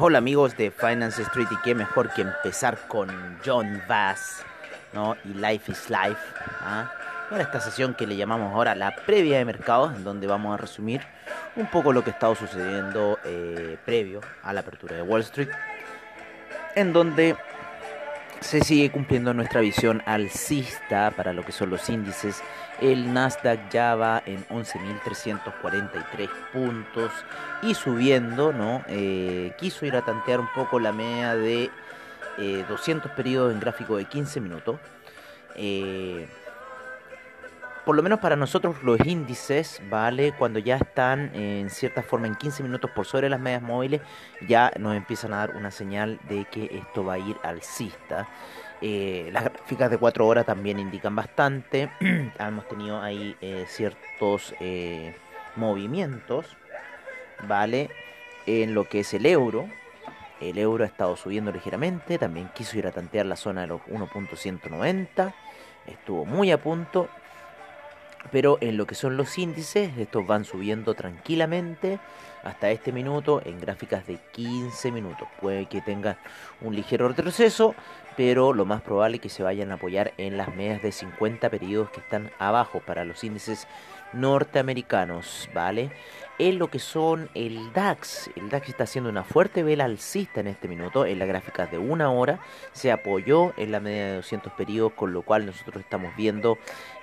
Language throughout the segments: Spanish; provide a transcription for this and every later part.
Hola amigos de Finance Street y qué mejor que empezar con John Bass ¿no? y Life is Life. ¿ah? Esta sesión que le llamamos ahora la previa de mercados, en donde vamos a resumir un poco lo que ha estado sucediendo eh, previo a la apertura de Wall Street, en donde se sigue cumpliendo nuestra visión alcista para lo que son los índices. El Nasdaq ya va en 11.343 puntos y subiendo, ¿no? Eh, quiso ir a tantear un poco la media de 200 eh, periodos en gráfico de 15 minutos. Eh, por lo menos para nosotros los índices, ¿vale? Cuando ya están en cierta forma en 15 minutos por sobre las medias móviles, ya nos empiezan a dar una señal de que esto va a ir alcista. Eh, las gráficas de 4 horas también indican bastante. Hemos tenido ahí eh, ciertos eh, movimientos, ¿vale? En lo que es el euro. El euro ha estado subiendo ligeramente. También quiso ir a tantear la zona de los 1.190. Estuvo muy a punto pero en lo que son los índices, estos van subiendo tranquilamente hasta este minuto en gráficas de 15 minutos. Puede que tenga un ligero retroceso, pero lo más probable es que se vayan a apoyar en las medias de 50 periodos que están abajo para los índices norteamericanos, ¿vale? En lo que son el DAX, el DAX está haciendo una fuerte vela alcista en este minuto, en las gráficas de una hora, se apoyó en la media de 200 periodos, con lo cual nosotros estamos viendo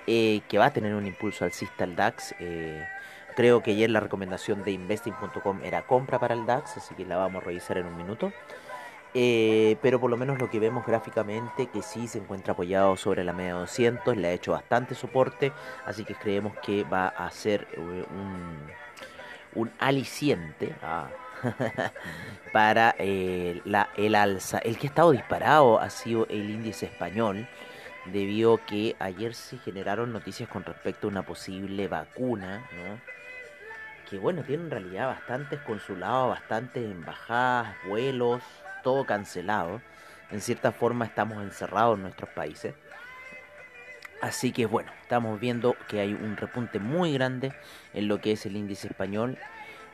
eh, que va a tener un impulso alcista el DAX. Eh, creo que ayer la recomendación de investing.com era compra para el DAX, así que la vamos a revisar en un minuto. Eh, pero por lo menos lo que vemos gráficamente que sí se encuentra apoyado sobre la media 200, le ha hecho bastante soporte, así que creemos que va a ser un, un aliciente ah, para la, el alza. El que ha estado disparado ha sido el índice español, debido a que ayer se generaron noticias con respecto a una posible vacuna, ¿no? que bueno, tiene en realidad bastantes consulados, bastantes embajadas, vuelos, todo cancelado. En cierta forma estamos encerrados en nuestros países. Así que bueno, estamos viendo que hay un repunte muy grande en lo que es el índice español,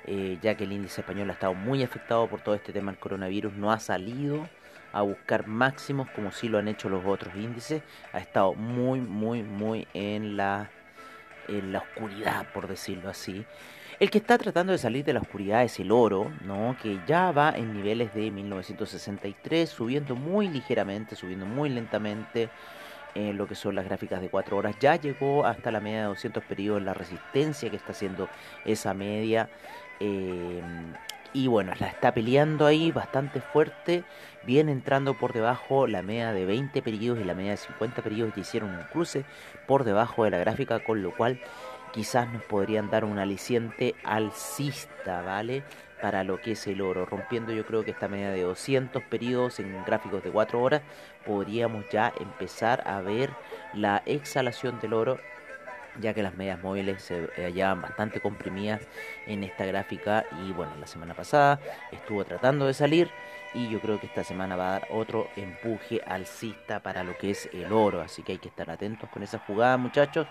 eh, ya que el índice español ha estado muy afectado por todo este tema del coronavirus, no ha salido a buscar máximos como si lo han hecho los otros índices, ha estado muy, muy, muy en la, en la oscuridad, por decirlo así. El que está tratando de salir de la oscuridad es el oro, ¿no? que ya va en niveles de 1963, subiendo muy ligeramente, subiendo muy lentamente en lo que son las gráficas de 4 horas. Ya llegó hasta la media de 200 periodos la resistencia que está haciendo esa media. Eh, y bueno, la está peleando ahí bastante fuerte. Viene entrando por debajo la media de 20 periodos y la media de 50 periodos que hicieron un cruce por debajo de la gráfica, con lo cual quizás nos podrían dar un aliciente alcista, ¿vale? Para lo que es el oro. Rompiendo yo creo que esta media de 200 periodos en gráficos de 4 horas, podríamos ya empezar a ver la exhalación del oro ya que las medias móviles se hallaban bastante comprimidas en esta gráfica y bueno, la semana pasada estuvo tratando de salir y yo creo que esta semana va a dar otro empuje alcista para lo que es el oro, así que hay que estar atentos con esa jugada muchachos,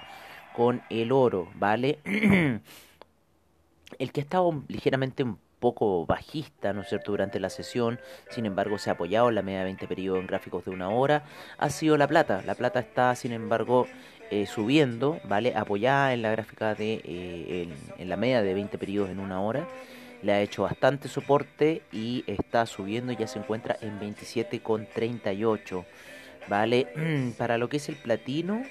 con el oro, ¿vale? el que ha estado ligeramente un poco bajista, ¿no es cierto?, durante la sesión, sin embargo se ha apoyado en la media de 20 periodos en gráficos de una hora, ha sido la plata, la plata está sin embargo eh, subiendo, ¿vale? Apoyada en la gráfica de eh, en, la media de 20 periodos en una hora. Le ha hecho bastante soporte y está subiendo, ya se encuentra en 27,38. ¿Vale? Para lo que es el platino,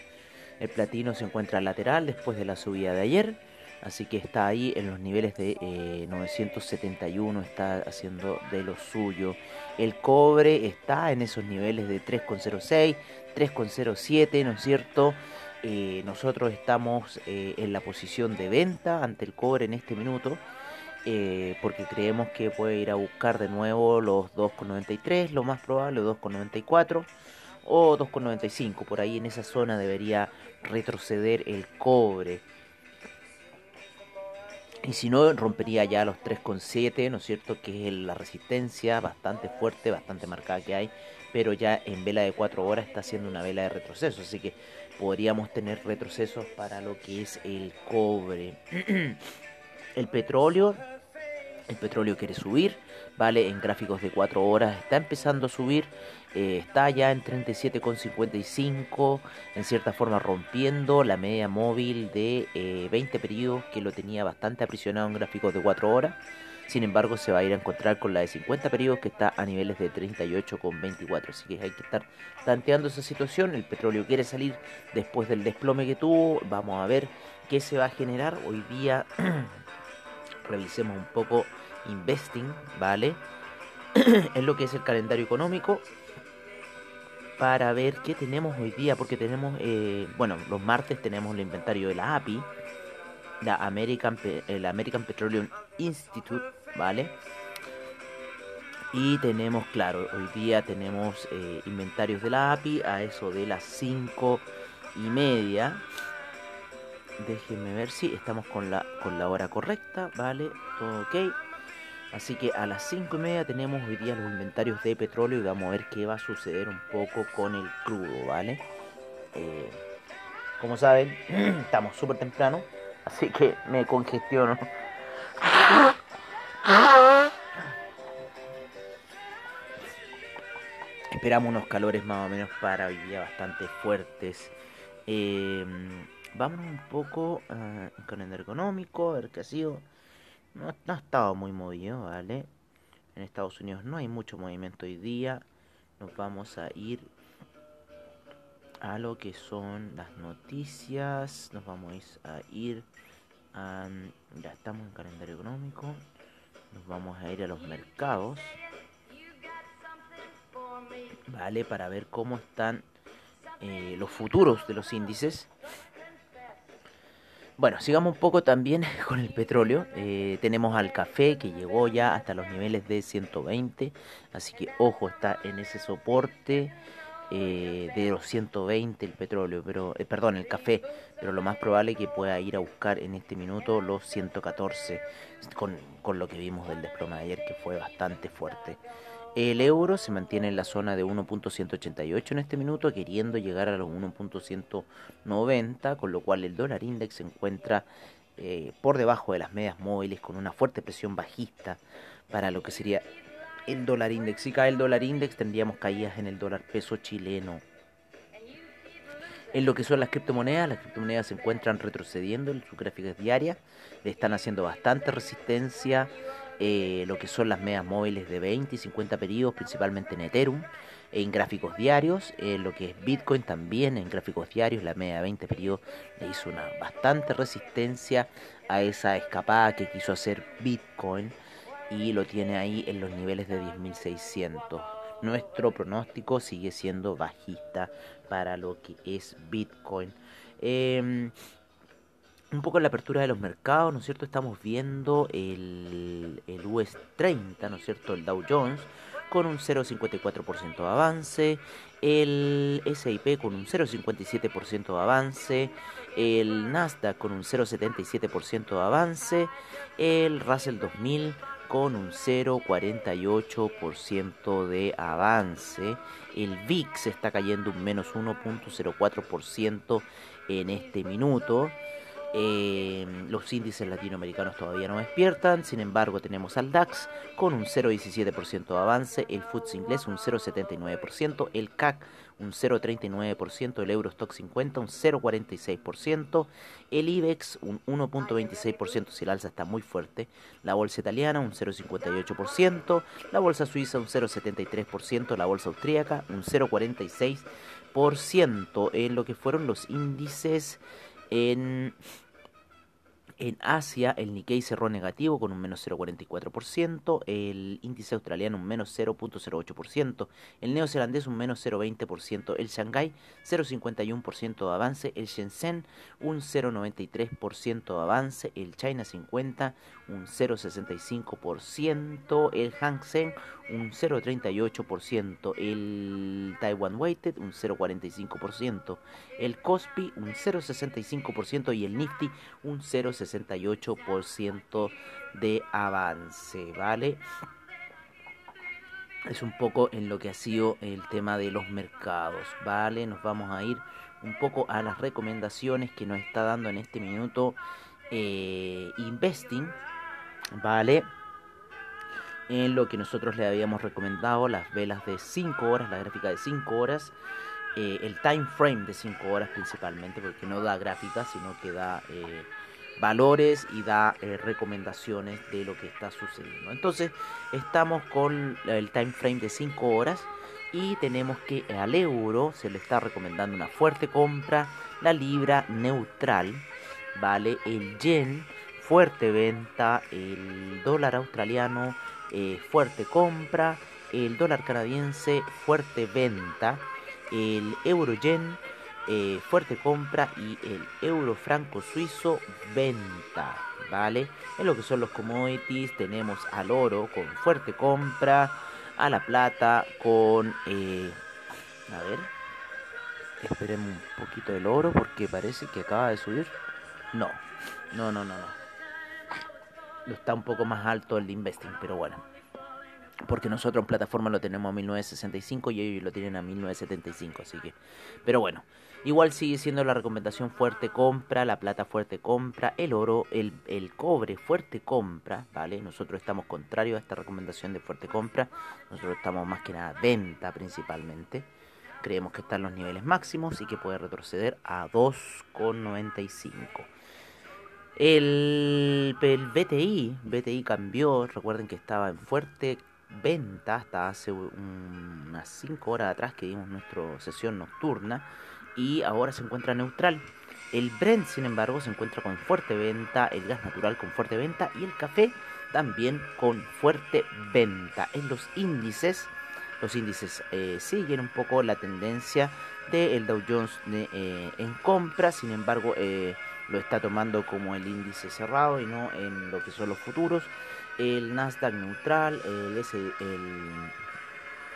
El platino se encuentra lateral después de la subida de ayer. Así que está ahí en los niveles de 971, eh, está haciendo de lo suyo. El cobre está en esos niveles de 3,06, 3,07, ¿no es cierto? Eh, nosotros estamos eh, en la posición de venta ante el cobre en este minuto. porque creemos que puede ir a buscar de nuevo los 2,93, lo más probable, 2,94 o 2,95. Por ahí en esa zona debería retroceder el cobre. Y si no, rompería ya los 3,7, ¿no es cierto? Que es la resistencia bastante fuerte, bastante marcada que hay. Pero ya en vela de 4 horas está haciendo una vela de retroceso. Así que podríamos tener retrocesos para lo que es el cobre. el petróleo. El petróleo quiere subir, ¿vale? En gráficos de 4 horas está empezando a subir. Eh, está ya en 37,55, en cierta forma rompiendo la media móvil de 20 eh, periodos que lo tenía bastante aprisionado en gráficos de 4 horas. Sin embargo, se va a ir a encontrar con la de 50 periodos que está a niveles de 38,24. Así que hay que estar tanteando esa situación. El petróleo quiere salir después del desplome que tuvo. Vamos a ver qué se va a generar. Hoy día revisemos un poco investing, ¿vale? en lo que es el calendario económico para ver qué tenemos hoy día, porque tenemos, eh, bueno, los martes tenemos el inventario de la API, la American, el American Petroleum Institute, ¿vale? Y tenemos, claro, hoy día tenemos eh, inventarios de la API a eso de las 5 y media. Déjenme ver si estamos con la, con la hora correcta, ¿vale? Todo ok. Así que a las 5 y media tenemos hoy día los inventarios de petróleo y vamos a ver qué va a suceder un poco con el crudo, ¿vale? Eh, como saben, estamos súper temprano, así que me congestiono. Esperamos unos calores más o menos para hoy día bastante fuertes. Eh, vamos un poco con el económico, a ver qué ha sido no, ha estado muy movido, ¿vale? En Estados Unidos no hay mucho movimiento hoy día. Nos vamos a ir a lo que son las noticias. Nos vamos a ir a... Ya estamos en calendario económico. Nos vamos a ir a los mercados. Vale, para ver cómo están eh, los futuros de los índices. Bueno, sigamos un poco también con el petróleo. Eh, tenemos al café que llegó ya hasta los niveles de 120. Así que ojo, está en ese soporte eh, de los 120 el petróleo, pero eh, perdón, el café. Pero lo más probable es que pueda ir a buscar en este minuto los 114 con, con lo que vimos del desplome de ayer que fue bastante fuerte. El euro se mantiene en la zona de 1.188 en este minuto, queriendo llegar a los 1.190, con lo cual el dólar index se encuentra eh, por debajo de las medias móviles con una fuerte presión bajista para lo que sería el dólar index. Si cae el dólar index tendríamos caídas en el dólar peso chileno. En lo que son las criptomonedas, las criptomonedas se encuentran retrocediendo en sus gráficas diarias, le están haciendo bastante resistencia eh, lo que son las medias móviles de 20 y 50 periodos, principalmente en Ethereum, en gráficos diarios, eh, lo que es Bitcoin también en gráficos diarios, la media de 20 periodos le hizo una bastante resistencia a esa escapada que quiso hacer Bitcoin y lo tiene ahí en los niveles de 10.600. Nuestro pronóstico sigue siendo bajista para lo que es Bitcoin. Em, un poco la apertura de los mercados, ¿no es cierto? Estamos viendo el, el US 30, ¿no es cierto? El Dow Jones con un 0,54% de avance, el SIP con un 0,57% de avance, el Nasdaq con un 0,77% de avance, el Russell 2000 con un 0,48% de avance, el VIX está cayendo un menos 1,04% en este minuto. Eh, los índices latinoamericanos todavía no despiertan, sin embargo tenemos al DAX con un 0,17% de avance, el FTSE inglés un 0,79%, el CAC un 0,39%, el Eurostock 50 un 0,46%, el IBEX un 1,26%, si el alza está muy fuerte, la bolsa italiana un 0,58%, la bolsa suiza un 0,73%, la bolsa austríaca un 0,46%, en lo que fueron los índices en, Asia, el Nikkei cerró negativo con un menos 0,44%, el índice australiano un menos 0,08%, el neozelandés un menos 0,20%, el Shanghai 0,51% de avance, el Shenzhen un 0,93% de avance, el China 50 un 0,65%, el Hang Seng un 0,38%, el Taiwan Weighted un 0,45%, el Kospi un 0,65% y el Nifty un 0,68% de avance, ¿vale? Es un poco en lo que ha sido el tema de los mercados, ¿vale? Nos vamos a ir un poco a las recomendaciones que nos está dando en este minuto eh, Investing, ¿vale? En lo que nosotros le habíamos recomendado, las velas de 5 horas, la gráfica de 5 horas, eh, el time frame de 5 horas principalmente, porque no da gráfica, sino que da eh, valores y da eh, recomendaciones de lo que está sucediendo. Entonces, estamos con el time frame de 5 horas y tenemos que al euro se le está recomendando una fuerte compra, la libra neutral, ¿vale? El yen fuerte venta, el dólar australiano eh, fuerte compra, el dólar canadiense fuerte venta, el euro yen eh, fuerte compra y el euro franco suizo venta, ¿vale? En lo que son los commodities tenemos al oro con fuerte compra, a la plata con... Eh, a ver, esperemos un poquito el oro porque parece que acaba de subir. No, no, no, no, no está un poco más alto el de investing, pero bueno. Porque nosotros en plataforma lo tenemos a 1965 y ellos lo tienen a 1975, así que... Pero bueno, igual sigue siendo la recomendación fuerte compra, la plata fuerte compra, el oro, el, el cobre fuerte compra, ¿vale? Nosotros estamos contrarios a esta recomendación de fuerte compra, nosotros estamos más que nada venta principalmente. Creemos que están los niveles máximos y que puede retroceder a 2,95. El, el BTI, BTI cambió, recuerden que estaba en fuerte venta hasta hace unas 5 horas atrás que dimos nuestra sesión nocturna y ahora se encuentra neutral. El Brent, sin embargo, se encuentra con fuerte venta, el gas natural con fuerte venta y el café también con fuerte venta. En los índices, los índices eh, siguen un poco la tendencia del Dow Jones eh, en compra, sin embargo, eh, lo está tomando como el índice cerrado y no en lo que son los futuros. El Nasdaq neutral, el, S,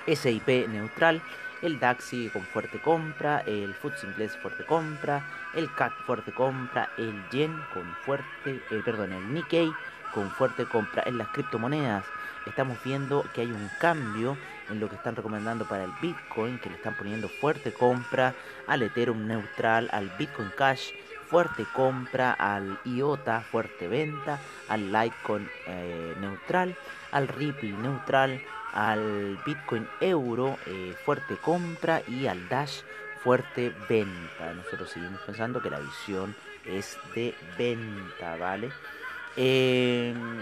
SIP neutral, el DAX sigue con fuerte compra, el FTSE inglés fuerte compra, el CAC fuerte compra, el Yen con fuerte, eh, perdón, el Nikkei con fuerte compra en las criptomonedas. Estamos viendo que hay un cambio en lo que están recomendando para el Bitcoin, que le están poniendo fuerte compra al Ethereum neutral, al Bitcoin Cash fuerte compra, al IOTA fuerte venta, al Litecoin eh, neutral, al Ripple neutral, al Bitcoin euro eh, fuerte compra y al Dash fuerte venta. Nosotros seguimos pensando que la visión es de venta, ¿vale? Em,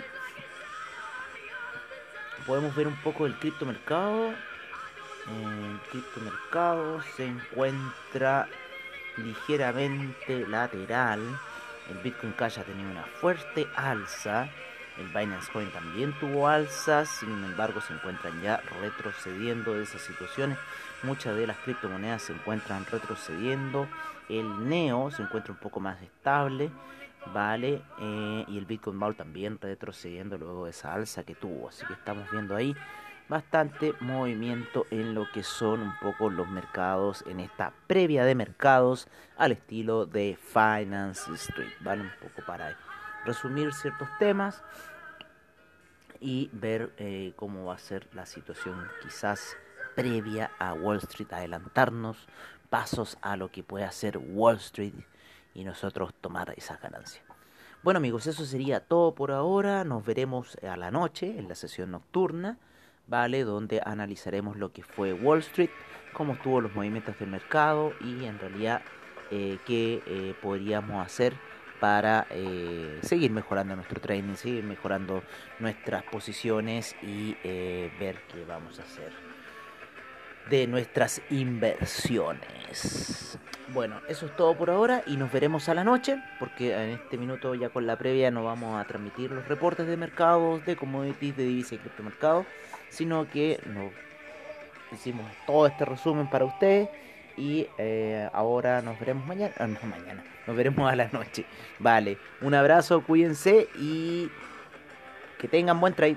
podemos ver un poco el criptomercado. El criptomercado se encuentra ligeramente lateral. El Bitcoin Cash ha tenido una fuerte alza. El Binance Coin también tuvo alzas, sin embargo se encuentran ya retrocediendo de esas situaciones. Muchas de las criptomonedas se encuentran retrocediendo. El Neo se encuentra un poco más estable, ¿vale? Eh, y el Bitcoin Ball también retrocediendo luego de esa alza que tuvo. Así que estamos viendo ahí bastante movimiento en lo que son un poco los mercados en esta previa de mercados al estilo de Finance Street, ¿vale? Un poco para resumir ciertos temas y ver eh, cómo va a ser la situación quizás previa a Wall Street, adelantarnos pasos a lo que puede hacer Wall Street y nosotros tomar esas ganancias. Bueno amigos, eso sería todo por ahora. Nos veremos a la noche en la sesión nocturna, ¿vale? Donde analizaremos lo que fue Wall Street, cómo estuvo los movimientos del mercado y en realidad eh, qué eh, podríamos hacer para eh, seguir mejorando nuestro training, seguir mejorando nuestras posiciones y ver qué vamos a hacer de nuestras inversiones. Bueno, eso es todo por ahora y nos veremos a la noche, porque en este minuto ya con la previa no vamos a transmitir los reportes de mercados, de commodities, de divisas y criptomercados, sino que nos hicimos todo este resumen para ustedes y eh, ahora nos veremos mañana, ah, no mañana, nos veremos a la noche. Vale, un abrazo, cuídense y que tengan buen trade.